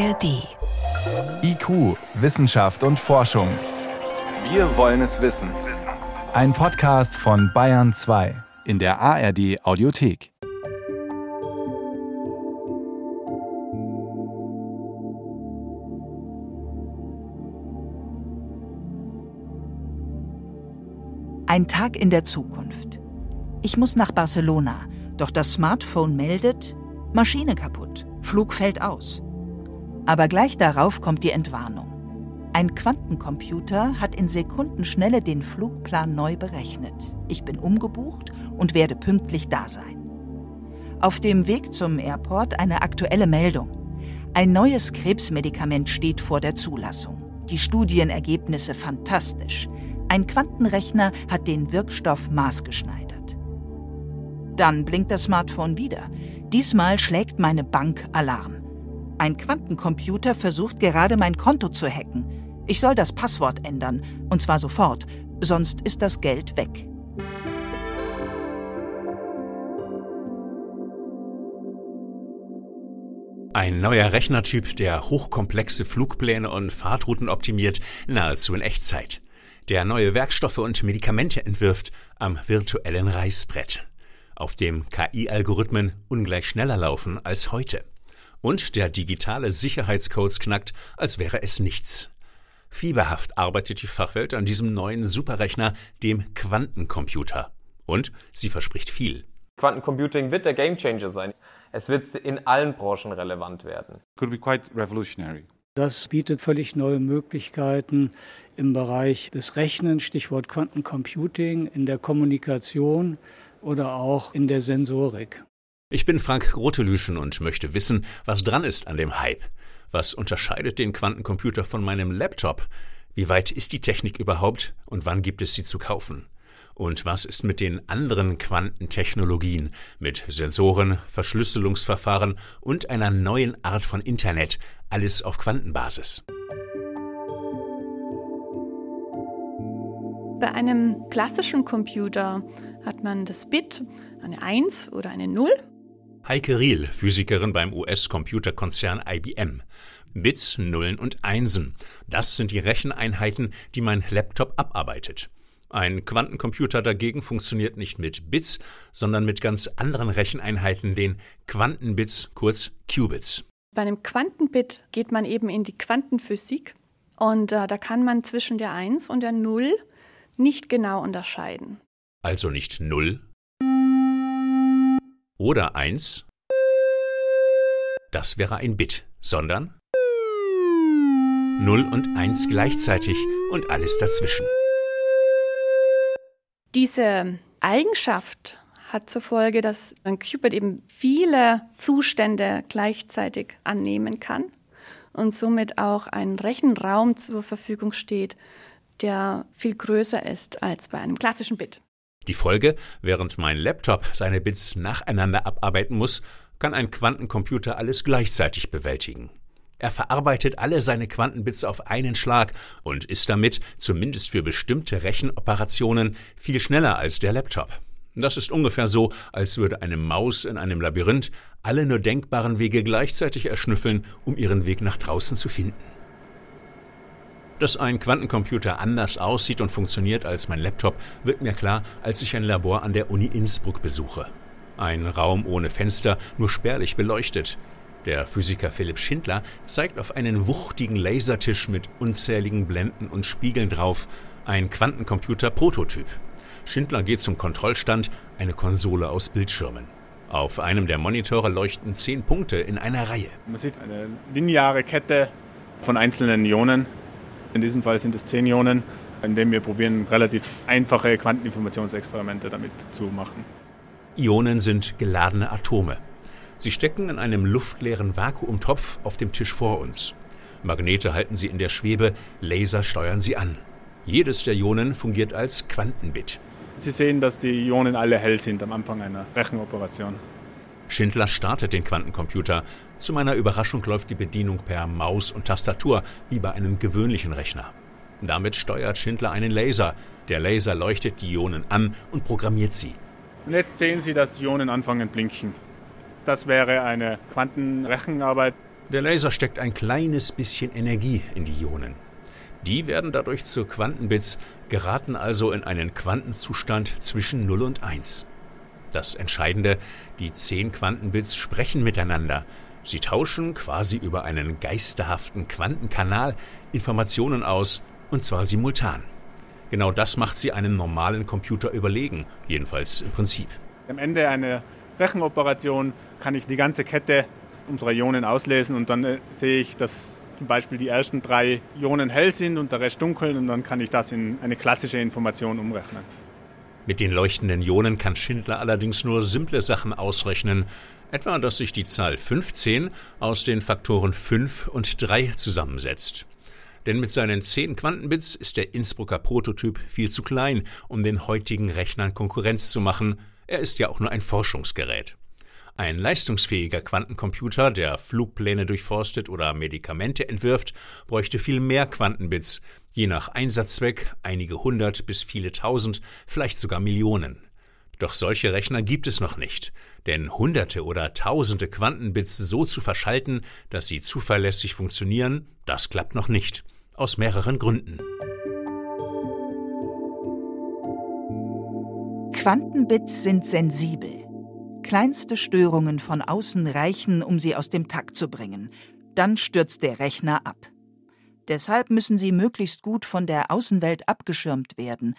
ARD. IQ, Wissenschaft und Forschung. Wir wollen es wissen. Ein Podcast von Bayern 2 in der ARD Audiothek. Ein Tag in der Zukunft. Ich muss nach Barcelona, doch das Smartphone meldet, Maschine kaputt, Flug fällt aus. Aber gleich darauf kommt die Entwarnung. Ein Quantencomputer hat in Sekundenschnelle den Flugplan neu berechnet. Ich bin umgebucht und werde pünktlich da sein. Auf dem Weg zum Airport eine aktuelle Meldung. Ein neues Krebsmedikament steht vor der Zulassung. Die Studienergebnisse fantastisch. Ein Quantenrechner hat den Wirkstoff maßgeschneidert. Dann blinkt das Smartphone wieder. Diesmal schlägt meine Bank Alarm. Ein Quantencomputer versucht gerade mein Konto zu hacken. Ich soll das Passwort ändern, und zwar sofort, sonst ist das Geld weg. Ein neuer Rechnertyp, der hochkomplexe Flugpläne und Fahrtrouten optimiert, nahezu in Echtzeit. Der neue Werkstoffe und Medikamente entwirft am virtuellen Reißbrett auf dem KI-Algorithmen ungleich schneller laufen als heute. Und der digitale Sicherheitscodes knackt, als wäre es nichts. Fieberhaft arbeitet die Fachwelt an diesem neuen Superrechner, dem Quantencomputer. Und sie verspricht viel. Quantencomputing wird der Gamechanger sein. Es wird in allen Branchen relevant werden. Could be quite revolutionary. Das bietet völlig neue Möglichkeiten im Bereich des Rechnens, Stichwort Quantencomputing, in der Kommunikation, oder auch in der Sensorik. Ich bin Frank Grotelüschen und möchte wissen, was dran ist an dem Hype. Was unterscheidet den Quantencomputer von meinem Laptop? Wie weit ist die Technik überhaupt und wann gibt es sie zu kaufen? Und was ist mit den anderen Quantentechnologien, mit Sensoren, Verschlüsselungsverfahren und einer neuen Art von Internet, alles auf Quantenbasis? Bei einem klassischen Computer hat man das Bit, eine 1 oder eine 0. Heike Riel, Physikerin beim US-Computerkonzern IBM. Bits, Nullen und Einsen. Das sind die Recheneinheiten, die mein Laptop abarbeitet. Ein Quantencomputer dagegen funktioniert nicht mit Bits, sondern mit ganz anderen Recheneinheiten, den Quantenbits, kurz Qubits. Bei einem Quantenbit geht man eben in die Quantenphysik und äh, da kann man zwischen der 1 und der 0 nicht genau unterscheiden also nicht 0 oder 1, das wäre ein Bit, sondern 0 und 1 gleichzeitig und alles dazwischen. Diese Eigenschaft hat zur Folge, dass ein Qubit eben viele Zustände gleichzeitig annehmen kann und somit auch ein Rechenraum zur Verfügung steht, der viel größer ist als bei einem klassischen Bit. Die Folge, während mein Laptop seine Bits nacheinander abarbeiten muss, kann ein Quantencomputer alles gleichzeitig bewältigen. Er verarbeitet alle seine Quantenbits auf einen Schlag und ist damit, zumindest für bestimmte Rechenoperationen, viel schneller als der Laptop. Das ist ungefähr so, als würde eine Maus in einem Labyrinth alle nur denkbaren Wege gleichzeitig erschnüffeln, um ihren Weg nach draußen zu finden. Dass ein Quantencomputer anders aussieht und funktioniert als mein Laptop, wird mir klar, als ich ein Labor an der Uni Innsbruck besuche. Ein Raum ohne Fenster, nur spärlich beleuchtet. Der Physiker Philipp Schindler zeigt auf einen wuchtigen Lasertisch mit unzähligen Blenden und Spiegeln drauf ein Quantencomputer-Prototyp. Schindler geht zum Kontrollstand, eine Konsole aus Bildschirmen. Auf einem der Monitore leuchten zehn Punkte in einer Reihe. Man sieht eine lineare Kette von einzelnen Ionen, in diesem Fall sind es 10 Ionen, indem wir probieren, relativ einfache Quanteninformationsexperimente damit zu machen. Ionen sind geladene Atome. Sie stecken in einem luftleeren Vakuumtopf auf dem Tisch vor uns. Magnete halten sie in der Schwebe, Laser steuern sie an. Jedes der Ionen fungiert als Quantenbit. Sie sehen, dass die Ionen alle hell sind am Anfang einer Rechenoperation. Schindler startet den Quantencomputer. Zu meiner Überraschung läuft die Bedienung per Maus und Tastatur, wie bei einem gewöhnlichen Rechner. Damit steuert Schindler einen Laser. Der Laser leuchtet die Ionen an und programmiert sie. Und jetzt sehen Sie, dass die Ionen anfangen blinken. Das wäre eine Quantenrechenarbeit. Der Laser steckt ein kleines bisschen Energie in die Ionen. Die werden dadurch zu Quantenbits, geraten also in einen Quantenzustand zwischen 0 und 1. Das Entscheidende, die 10 Quantenbits sprechen miteinander. Sie tauschen quasi über einen geisterhaften Quantenkanal Informationen aus, und zwar simultan. Genau das macht sie einem normalen Computer überlegen, jedenfalls im Prinzip. Am Ende einer Rechenoperation kann ich die ganze Kette unserer Ionen auslesen und dann äh, sehe ich, dass zum Beispiel die ersten drei Ionen hell sind und der Rest dunkel und dann kann ich das in eine klassische Information umrechnen. Mit den leuchtenden Ionen kann Schindler allerdings nur simple Sachen ausrechnen, etwa dass sich die Zahl 15 aus den Faktoren 5 und 3 zusammensetzt. Denn mit seinen 10 Quantenbits ist der Innsbrucker Prototyp viel zu klein, um den heutigen Rechnern Konkurrenz zu machen. Er ist ja auch nur ein Forschungsgerät. Ein leistungsfähiger Quantencomputer, der Flugpläne durchforstet oder Medikamente entwirft, bräuchte viel mehr Quantenbits, je nach Einsatzzweck einige hundert bis viele tausend, vielleicht sogar Millionen. Doch solche Rechner gibt es noch nicht, denn hunderte oder tausende Quantenbits so zu verschalten, dass sie zuverlässig funktionieren, das klappt noch nicht, aus mehreren Gründen. Quantenbits sind sensibel. Kleinste Störungen von außen reichen, um sie aus dem Takt zu bringen. Dann stürzt der Rechner ab. Deshalb müssen sie möglichst gut von der Außenwelt abgeschirmt werden,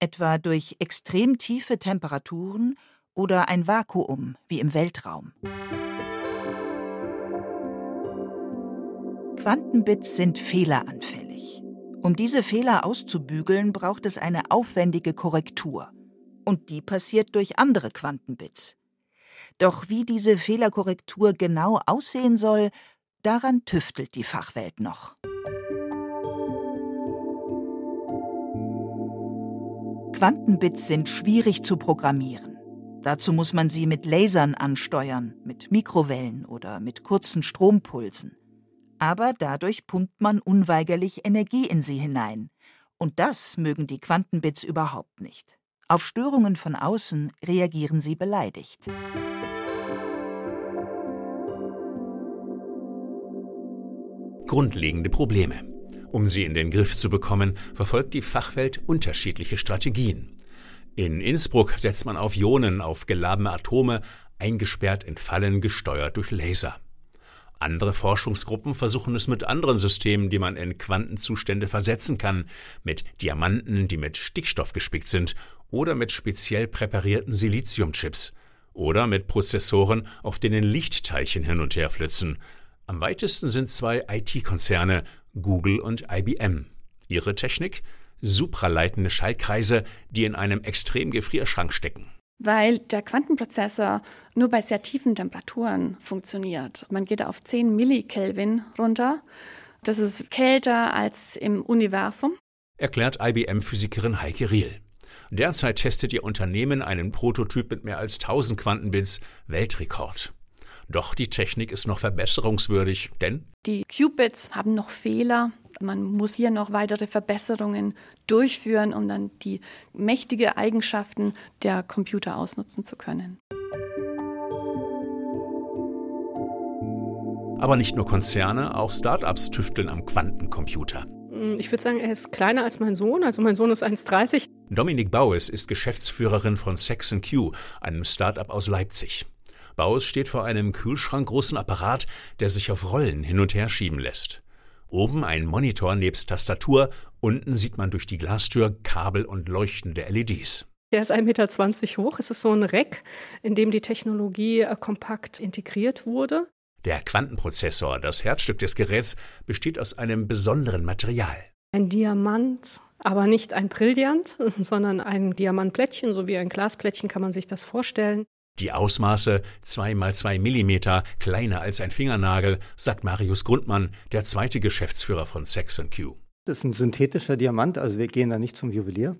etwa durch extrem tiefe Temperaturen oder ein Vakuum wie im Weltraum. Quantenbits sind fehleranfällig. Um diese Fehler auszubügeln, braucht es eine aufwendige Korrektur. Und die passiert durch andere Quantenbits. Doch wie diese Fehlerkorrektur genau aussehen soll, daran tüftelt die Fachwelt noch. Quantenbits sind schwierig zu programmieren. Dazu muss man sie mit Lasern ansteuern, mit Mikrowellen oder mit kurzen Strompulsen. Aber dadurch pumpt man unweigerlich Energie in sie hinein. Und das mögen die Quantenbits überhaupt nicht. Auf Störungen von außen reagieren sie beleidigt. Grundlegende Probleme. Um sie in den Griff zu bekommen, verfolgt die Fachwelt unterschiedliche Strategien. In Innsbruck setzt man auf Ionen, auf geladene Atome, eingesperrt in Fallen, gesteuert durch Laser. Andere Forschungsgruppen versuchen es mit anderen Systemen, die man in Quantenzustände versetzen kann, mit Diamanten, die mit Stickstoff gespickt sind, oder mit speziell präparierten Siliziumchips, oder mit Prozessoren, auf denen Lichtteilchen hin und her flitzen. Am weitesten sind zwei IT-Konzerne, Google und IBM. Ihre Technik? Supraleitende Schaltkreise, die in einem Extremgefrierschrank stecken. Weil der Quantenprozessor nur bei sehr tiefen Temperaturen funktioniert. Man geht auf 10 Millikelvin runter. Das ist kälter als im Universum. Erklärt IBM-Physikerin Heike Riel. Derzeit testet ihr Unternehmen einen Prototyp mit mehr als 1000 Quantenbits, Weltrekord. Doch die Technik ist noch verbesserungswürdig, denn die Qubits haben noch Fehler. Man muss hier noch weitere Verbesserungen durchführen, um dann die mächtige Eigenschaften der Computer ausnutzen zu können. Aber nicht nur Konzerne, auch Startups tüfteln am Quantencomputer. Ich würde sagen, er ist kleiner als mein Sohn. Also mein Sohn ist 1,30. Dominik Baues ist Geschäftsführerin von Saxon Q, einem Startup aus Leipzig. Baus steht vor einem kühlschrankgroßen Apparat, der sich auf Rollen hin und her schieben lässt. Oben ein Monitor nebst Tastatur, unten sieht man durch die Glastür Kabel und leuchtende LEDs. Der ist 1,20 Meter hoch. Es ist so ein Rack, in dem die Technologie äh, kompakt integriert wurde. Der Quantenprozessor, das Herzstück des Geräts, besteht aus einem besonderen Material. Ein Diamant, aber nicht ein Brillant, sondern ein Diamantplättchen, so wie ein Glasplättchen kann man sich das vorstellen. Die Ausmaße 2 mal 2 Millimeter, kleiner als ein Fingernagel, sagt Marius Grundmann, der zweite Geschäftsführer von Saxon Q. Das ist ein synthetischer Diamant, also wir gehen da nicht zum Juwelier.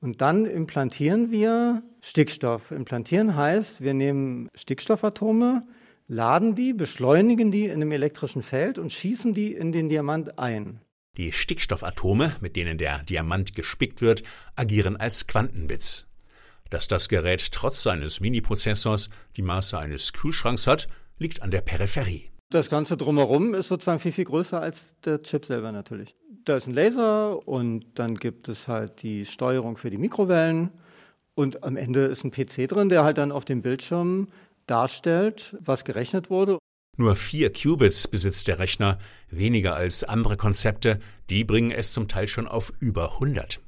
Und dann implantieren wir Stickstoff. Implantieren heißt, wir nehmen Stickstoffatome, laden die, beschleunigen die in einem elektrischen Feld und schießen die in den Diamant ein. Die Stickstoffatome, mit denen der Diamant gespickt wird, agieren als Quantenbits. Dass das Gerät trotz seines Miniprozessors die Maße eines Kühlschranks hat, liegt an der Peripherie. Das Ganze drumherum ist sozusagen viel, viel größer als der Chip selber natürlich. Da ist ein Laser und dann gibt es halt die Steuerung für die Mikrowellen und am Ende ist ein PC drin, der halt dann auf dem Bildschirm darstellt, was gerechnet wurde. Nur vier Qubits besitzt der Rechner, weniger als andere Konzepte, die bringen es zum Teil schon auf über 100.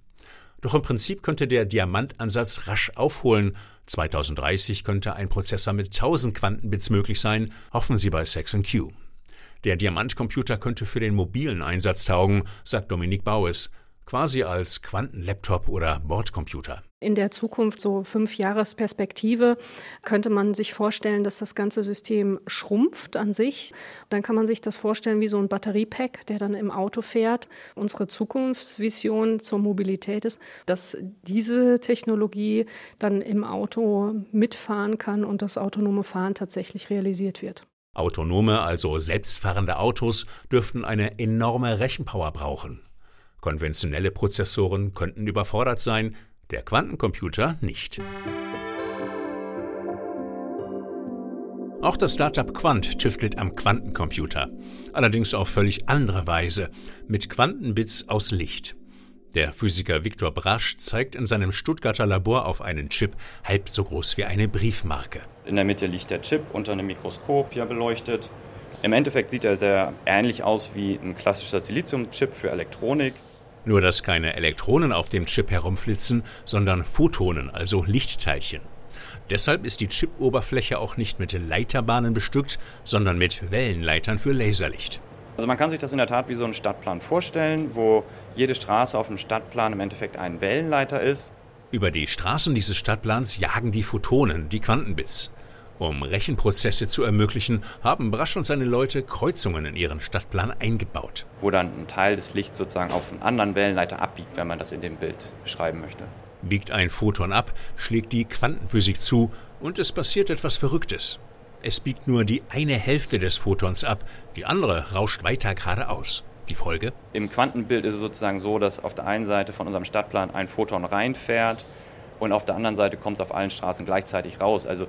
Doch im Prinzip könnte der Diamantansatz rasch aufholen. 2030 könnte ein Prozessor mit 1000 Quantenbits möglich sein, hoffen sie bei Saxon-Q. Der Diamantcomputer könnte für den mobilen Einsatz taugen, sagt Dominik Baues quasi als Quantenlaptop oder Bordcomputer. In der Zukunft, so fünf Jahresperspektive, könnte man sich vorstellen, dass das ganze System schrumpft an sich. Dann kann man sich das vorstellen wie so ein Batteriepack, der dann im Auto fährt. Unsere Zukunftsvision zur Mobilität ist, dass diese Technologie dann im Auto mitfahren kann und das autonome Fahren tatsächlich realisiert wird. Autonome, also selbstfahrende Autos dürften eine enorme Rechenpower brauchen. Konventionelle Prozessoren könnten überfordert sein, der Quantencomputer nicht. Auch das Startup Quant tüftelt am Quantencomputer, allerdings auf völlig andere Weise, mit Quantenbits aus Licht. Der Physiker Viktor Brasch zeigt in seinem Stuttgarter Labor auf einen Chip halb so groß wie eine Briefmarke. In der Mitte liegt der Chip unter einem Mikroskop hier beleuchtet. Im Endeffekt sieht er sehr ähnlich aus wie ein klassischer Siliziumchip für Elektronik. Nur dass keine Elektronen auf dem Chip herumflitzen, sondern Photonen, also Lichtteilchen. Deshalb ist die Chip-Oberfläche auch nicht mit Leiterbahnen bestückt, sondern mit Wellenleitern für Laserlicht. Also man kann sich das in der Tat wie so einen Stadtplan vorstellen, wo jede Straße auf dem Stadtplan im Endeffekt ein Wellenleiter ist. Über die Straßen dieses Stadtplans jagen die Photonen, die Quantenbits. Um Rechenprozesse zu ermöglichen, haben Brasch und seine Leute Kreuzungen in ihren Stadtplan eingebaut. Wo dann ein Teil des Lichts sozusagen auf einen anderen Wellenleiter abbiegt, wenn man das in dem Bild beschreiben möchte. Biegt ein Photon ab, schlägt die Quantenphysik zu und es passiert etwas Verrücktes. Es biegt nur die eine Hälfte des Photons ab, die andere rauscht weiter geradeaus. Die Folge? Im Quantenbild ist es sozusagen so, dass auf der einen Seite von unserem Stadtplan ein Photon reinfährt und auf der anderen Seite kommt es auf allen Straßen gleichzeitig raus. Also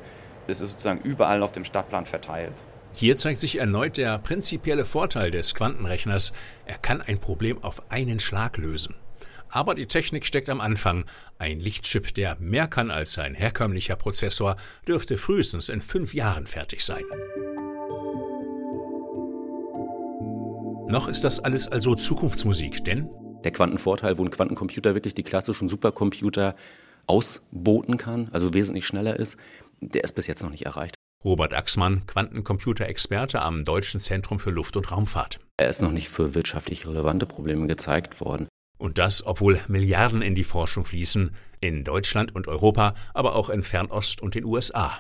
es ist sozusagen überall auf dem Stadtplan verteilt. Hier zeigt sich erneut der prinzipielle Vorteil des Quantenrechners. Er kann ein Problem auf einen Schlag lösen. Aber die Technik steckt am Anfang. Ein Lichtchip, der mehr kann als ein herkömmlicher Prozessor, dürfte frühestens in fünf Jahren fertig sein. Noch ist das alles also Zukunftsmusik, denn der Quantenvorteil, wo ein Quantencomputer wirklich die klassischen Supercomputer ausboten kann, also wesentlich schneller ist, der ist bis jetzt noch nicht erreicht. Robert Axmann, Quantencomputer-Experte am Deutschen Zentrum für Luft- und Raumfahrt. Er ist noch nicht für wirtschaftlich relevante Probleme gezeigt worden. Und das, obwohl Milliarden in die Forschung fließen, in Deutschland und Europa, aber auch in Fernost und den USA.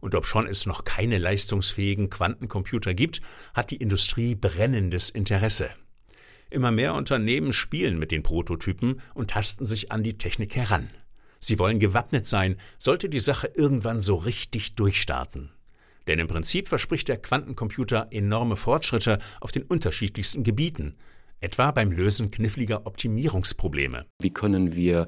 Und obschon es noch keine leistungsfähigen Quantencomputer gibt, hat die Industrie brennendes Interesse. Immer mehr Unternehmen spielen mit den Prototypen und tasten sich an die Technik heran. Sie wollen gewappnet sein, sollte die Sache irgendwann so richtig durchstarten. Denn im Prinzip verspricht der Quantencomputer enorme Fortschritte auf den unterschiedlichsten Gebieten, etwa beim Lösen kniffliger Optimierungsprobleme. Wie können wir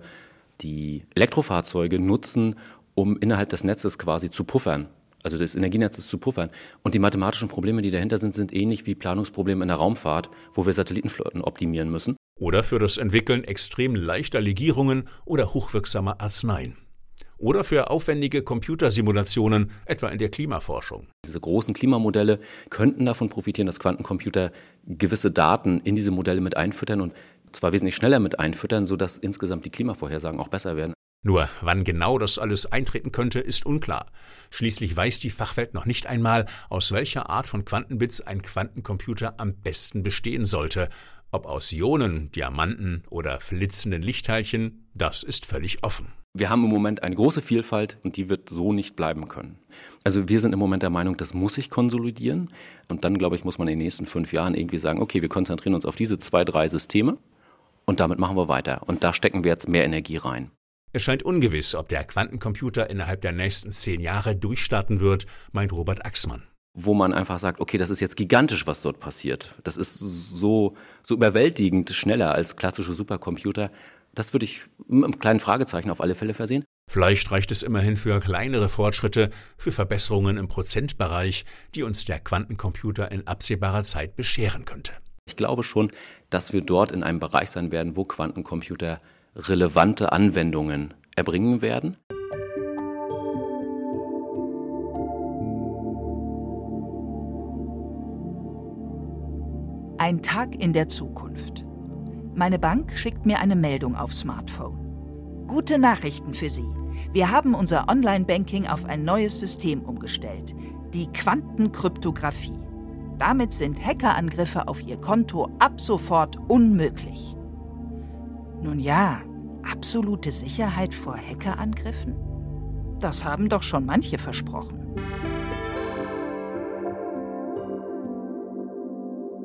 die Elektrofahrzeuge nutzen, um innerhalb des Netzes quasi zu puffern? Also des Energienetzes zu puffern. Und die mathematischen Probleme, die dahinter sind, sind ähnlich wie Planungsprobleme in der Raumfahrt, wo wir Satellitenflotten optimieren müssen oder für das Entwickeln extrem leichter Legierungen oder hochwirksamer Arzneien. Oder für aufwendige Computersimulationen, etwa in der Klimaforschung. Diese großen Klimamodelle könnten davon profitieren, dass Quantencomputer gewisse Daten in diese Modelle mit einfüttern und zwar wesentlich schneller mit einfüttern, sodass insgesamt die Klimavorhersagen auch besser werden. Nur wann genau das alles eintreten könnte, ist unklar. Schließlich weiß die Fachwelt noch nicht einmal, aus welcher Art von Quantenbits ein Quantencomputer am besten bestehen sollte ob aus Ionen, Diamanten oder flitzenden Lichtteilchen, das ist völlig offen. Wir haben im Moment eine große Vielfalt und die wird so nicht bleiben können. Also wir sind im Moment der Meinung, das muss sich konsolidieren. Und dann, glaube ich, muss man in den nächsten fünf Jahren irgendwie sagen, okay, wir konzentrieren uns auf diese zwei, drei Systeme und damit machen wir weiter. Und da stecken wir jetzt mehr Energie rein. Es scheint ungewiss, ob der Quantencomputer innerhalb der nächsten zehn Jahre durchstarten wird, meint Robert Axmann wo man einfach sagt, okay, das ist jetzt gigantisch, was dort passiert. Das ist so, so überwältigend schneller als klassische Supercomputer. Das würde ich mit einem kleinen Fragezeichen auf alle Fälle versehen. Vielleicht reicht es immerhin für kleinere Fortschritte, für Verbesserungen im Prozentbereich, die uns der Quantencomputer in absehbarer Zeit bescheren könnte. Ich glaube schon, dass wir dort in einem Bereich sein werden, wo Quantencomputer relevante Anwendungen erbringen werden. Ein Tag in der Zukunft. Meine Bank schickt mir eine Meldung auf Smartphone. Gute Nachrichten für Sie. Wir haben unser Online-Banking auf ein neues System umgestellt, die Quantenkryptographie. Damit sind Hackerangriffe auf Ihr Konto ab sofort unmöglich. Nun ja, absolute Sicherheit vor Hackerangriffen? Das haben doch schon manche versprochen.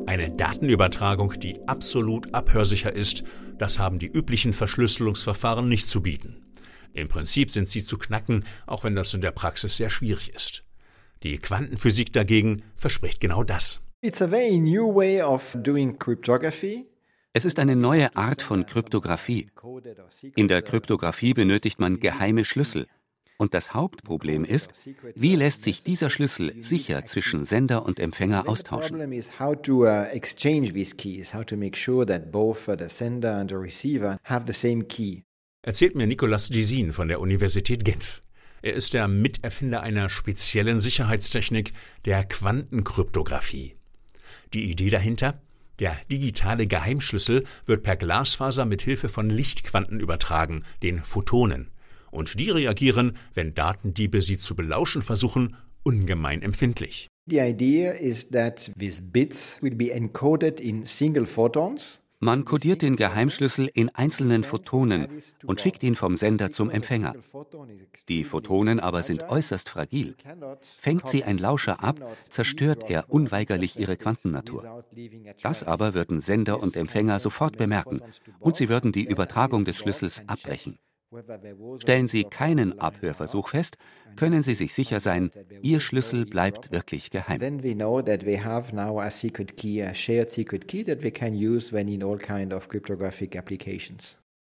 Eine Datenübertragung, die absolut abhörsicher ist, das haben die üblichen Verschlüsselungsverfahren nicht zu bieten. Im Prinzip sind sie zu knacken, auch wenn das in der Praxis sehr schwierig ist. Die Quantenphysik dagegen verspricht genau das. It's a very new way of doing cryptography. Es ist eine neue Art von Kryptographie. In der Kryptographie benötigt man geheime Schlüssel, und das Hauptproblem ist, wie lässt sich dieser Schlüssel sicher zwischen Sender und Empfänger austauschen. Erzählt mir Nicolas Gisin von der Universität Genf. Er ist der Miterfinder einer speziellen Sicherheitstechnik, der Quantenkryptographie. Die Idee dahinter? Der digitale Geheimschlüssel wird per Glasfaser mit Hilfe von Lichtquanten übertragen, den Photonen und die reagieren, wenn Datendiebe sie zu belauschen versuchen, ungemein empfindlich. The idea is that these bits will be encoded in single photons. Man kodiert den Geheimschlüssel in einzelnen Photonen und schickt ihn vom Sender zum Empfänger. Die Photonen aber sind äußerst fragil. Fängt sie ein Lauscher ab, zerstört er unweigerlich ihre Quantennatur. Das aber würden Sender und Empfänger sofort bemerken und sie würden die Übertragung des Schlüssels abbrechen. Stellen Sie keinen Abhörversuch fest, können Sie sich sicher sein, Ihr Schlüssel bleibt wirklich geheim.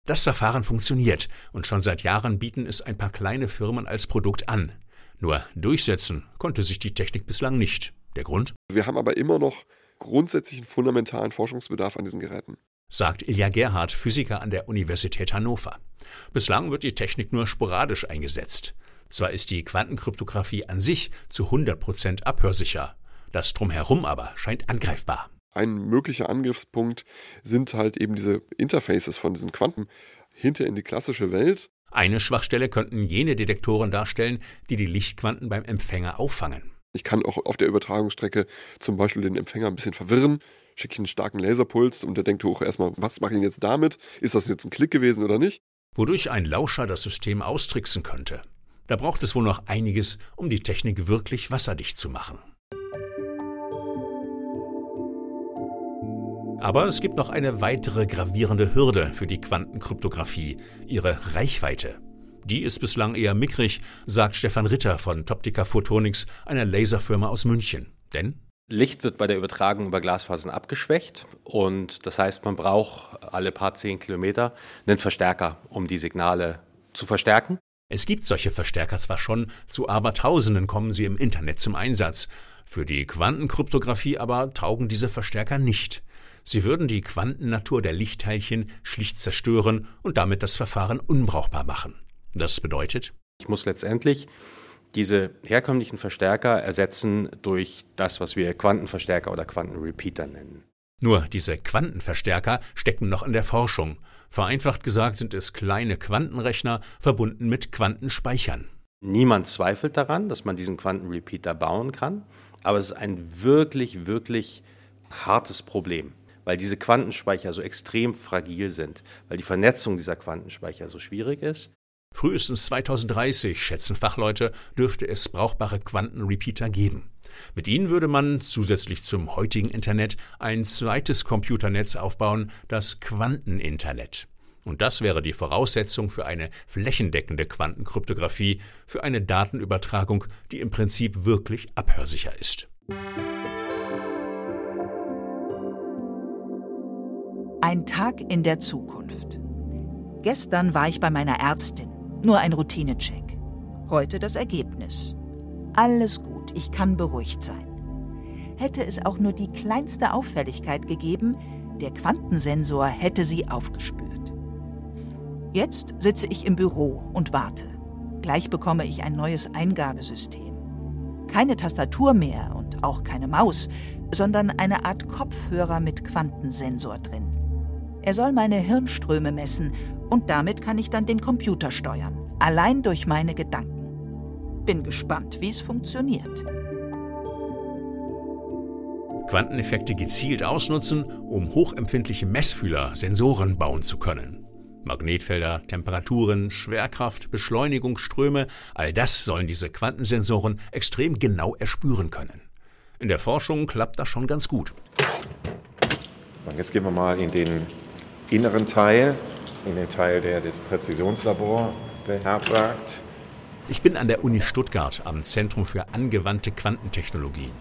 Das Verfahren funktioniert und schon seit Jahren bieten es ein paar kleine Firmen als Produkt an. Nur durchsetzen konnte sich die Technik bislang nicht. Der Grund? Wir haben aber immer noch grundsätzlichen fundamentalen Forschungsbedarf an diesen Geräten sagt Ilja Gerhard, Physiker an der Universität Hannover. Bislang wird die Technik nur sporadisch eingesetzt. Zwar ist die Quantenkryptographie an sich zu 100 Prozent abhörsicher, das Drumherum aber scheint angreifbar. Ein möglicher Angriffspunkt sind halt eben diese Interfaces von diesen Quanten hinter in die klassische Welt. Eine Schwachstelle könnten jene Detektoren darstellen, die die Lichtquanten beim Empfänger auffangen. Ich kann auch auf der Übertragungsstrecke zum Beispiel den Empfänger ein bisschen verwirren, schicke ich einen starken Laserpuls und der denkt hoch erstmal, was mache ich jetzt damit? Ist das jetzt ein Klick gewesen oder nicht? Wodurch ein Lauscher das System austricksen könnte. Da braucht es wohl noch einiges, um die Technik wirklich wasserdicht zu machen. Aber es gibt noch eine weitere gravierende Hürde für die Quantenkryptographie, ihre Reichweite. Die ist bislang eher mickrig, sagt Stefan Ritter von Toptica Photonics, einer Laserfirma aus München. Denn Licht wird bei der Übertragung über Glasfasern abgeschwächt und das heißt, man braucht alle paar zehn Kilometer einen Verstärker, um die Signale zu verstärken. Es gibt solche Verstärker zwar schon, zu Abertausenden kommen sie im Internet zum Einsatz. Für die Quantenkryptographie aber taugen diese Verstärker nicht. Sie würden die Quantennatur der Lichtteilchen schlicht zerstören und damit das Verfahren unbrauchbar machen. Das bedeutet, ich muss letztendlich diese herkömmlichen Verstärker ersetzen durch das, was wir Quantenverstärker oder Quantenrepeater nennen. Nur diese Quantenverstärker stecken noch in der Forschung. Vereinfacht gesagt sind es kleine Quantenrechner verbunden mit Quantenspeichern. Niemand zweifelt daran, dass man diesen Quantenrepeater bauen kann, aber es ist ein wirklich, wirklich hartes Problem, weil diese Quantenspeicher so extrem fragil sind, weil die Vernetzung dieser Quantenspeicher so schwierig ist Frühestens 2030, schätzen Fachleute, dürfte es brauchbare Quantenrepeater geben. Mit ihnen würde man zusätzlich zum heutigen Internet ein zweites Computernetz aufbauen, das Quanteninternet. Und das wäre die Voraussetzung für eine flächendeckende Quantenkryptographie, für eine Datenübertragung, die im Prinzip wirklich abhörsicher ist. Ein Tag in der Zukunft. Gestern war ich bei meiner Ärztin Nur ein Routinecheck. Heute das Ergebnis. Alles gut, ich kann beruhigt sein. Hätte es auch nur die kleinste Auffälligkeit gegeben, der Quantensensor hätte sie aufgespürt. Jetzt sitze ich im Büro und warte. Gleich bekomme ich ein neues Eingabesystem. Keine Tastatur mehr und auch keine Maus, sondern eine Art Kopfhörer mit Quantensensor drin. Er soll meine Hirnströme messen und damit kann ich dann den Computer steuern, allein durch meine Gedanken. Bin gespannt, wie es funktioniert. Quanteneffekte gezielt ausnutzen, um hochempfindliche Messfühler, Sensoren bauen zu können. Magnetfelder, Temperaturen, Schwerkraft, Beschleunigungsströme, all das sollen diese Quantensensoren extrem genau erspüren können. In der Forschung klappt das schon ganz gut. Jetzt gehen wir mal in den inneren Teil, in den Teil, der das Präzisionslabor beherbergt. Ich bin an der Uni Stuttgart am Zentrum für angewandte Quantentechnologien.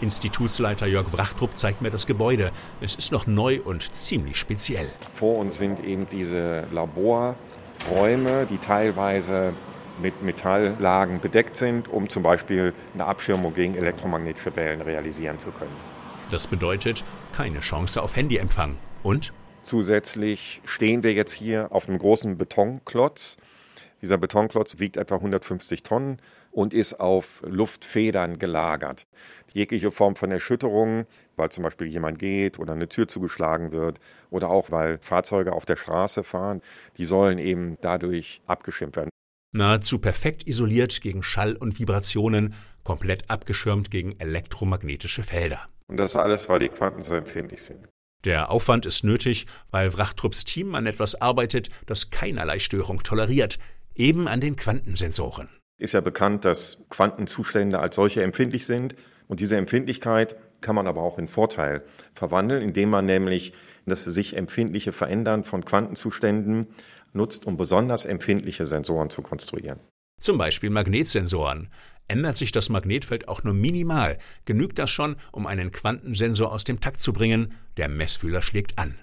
Institutsleiter Jörg Wrachtrup zeigt mir das Gebäude. Es ist noch neu und ziemlich speziell. Vor uns sind eben diese Laborräume, die teilweise mit Metalllagen bedeckt sind, um zum Beispiel eine Abschirmung gegen elektromagnetische Wellen realisieren zu können. Das bedeutet keine Chance auf Handyempfang. Und? Zusätzlich stehen wir jetzt hier auf einem großen Betonklotz. Dieser Betonklotz wiegt etwa 150 Tonnen und ist auf Luftfedern gelagert. Jegliche Form von Erschütterung, weil zum Beispiel jemand geht oder eine Tür zugeschlagen wird oder auch weil Fahrzeuge auf der Straße fahren, die sollen eben dadurch abgeschirmt werden. Nahezu perfekt isoliert gegen Schall und Vibrationen, komplett abgeschirmt gegen elektromagnetische Felder. Und das alles, weil die Quanten so empfindlich sind. Der Aufwand ist nötig, weil Wrachtrupps Team an etwas arbeitet, das keinerlei Störung toleriert, eben an den Quantensensoren ist ja bekannt, dass Quantenzustände als solche empfindlich sind. Und diese Empfindlichkeit kann man aber auch in Vorteil verwandeln, indem man nämlich das sich empfindliche Verändern von Quantenzuständen nutzt, um besonders empfindliche Sensoren zu konstruieren. Zum Beispiel Magnetsensoren. Ändert sich das Magnetfeld auch nur minimal, genügt das schon, um einen Quantensensor aus dem Takt zu bringen, der Messfühler schlägt an.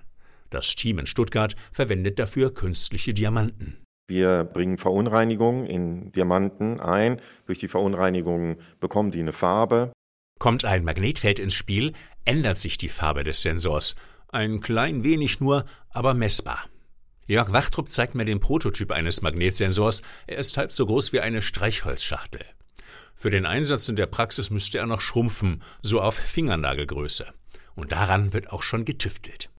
Das Team in Stuttgart verwendet dafür künstliche Diamanten. Wir bringen Verunreinigungen in Diamanten ein. Durch die Verunreinigungen bekommen die eine Farbe. Kommt ein Magnetfeld ins Spiel, ändert sich die Farbe des Sensors. Ein klein wenig nur, aber messbar. Jörg Wachtrup zeigt mir den Prototyp eines Magnetsensors. Er ist halb so groß wie eine Streichholzschachtel. Für den Einsatz in der Praxis müsste er noch schrumpfen, so auf Fingernagelgröße. Und daran wird auch schon getüftelt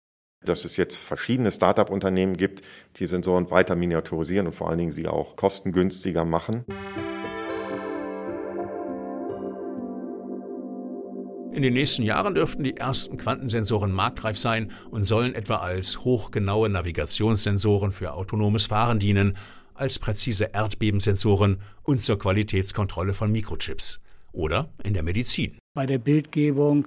dass es jetzt verschiedene Start-up-Unternehmen gibt, die Sensoren weiter miniaturisieren und vor allen Dingen sie auch kostengünstiger machen. In den nächsten Jahren dürften die ersten Quantensensoren marktreif sein und sollen etwa als hochgenaue Navigationssensoren für autonomes Fahren dienen, als präzise Erdbebensensoren und zur Qualitätskontrolle von Mikrochips oder in der Medizin. Bei der Bildgebung,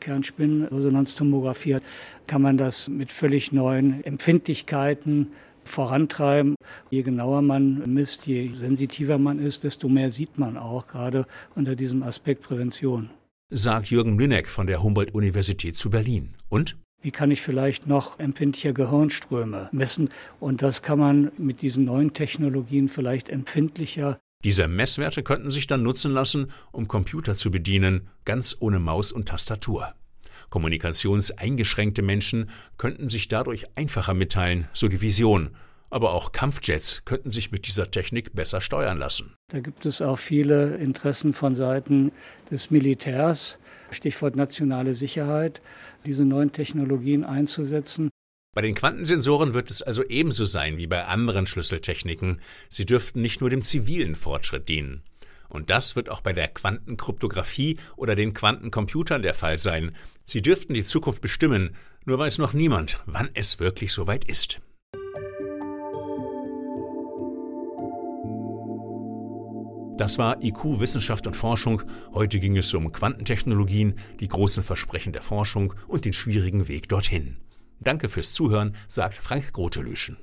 Kernspinresonanztomographie, kann man das mit völlig neuen Empfindlichkeiten vorantreiben. Je genauer man misst, je sensitiver man ist, desto mehr sieht man auch, gerade unter diesem Aspekt Prävention. Sagt Jürgen Mlinek von der Humboldt-Universität zu Berlin. Und? Wie kann ich vielleicht noch empfindliche Gehirnströme messen? Und das kann man mit diesen neuen Technologien vielleicht empfindlicher diese Messwerte könnten sich dann nutzen lassen, um Computer zu bedienen, ganz ohne Maus und Tastatur. Kommunikationseingeschränkte Menschen könnten sich dadurch einfacher mitteilen, so die Vision. Aber auch Kampfjets könnten sich mit dieser Technik besser steuern lassen. Da gibt es auch viele Interessen von Seiten des Militärs, Stichwort nationale Sicherheit, diese neuen Technologien einzusetzen. Bei den Quantensensoren wird es also ebenso sein wie bei anderen Schlüsseltechniken. Sie dürften nicht nur dem zivilen Fortschritt dienen. Und das wird auch bei der Quantenkryptographie oder den Quantencomputern der Fall sein. Sie dürften die Zukunft bestimmen, nur weiß noch niemand, wann es wirklich soweit ist. Das war IQ Wissenschaft und Forschung. Heute ging es um Quantentechnologien, die großen Versprechen der Forschung und den schwierigen Weg dorthin. Danke fürs Zuhören, sagt Frank Grotelüschen.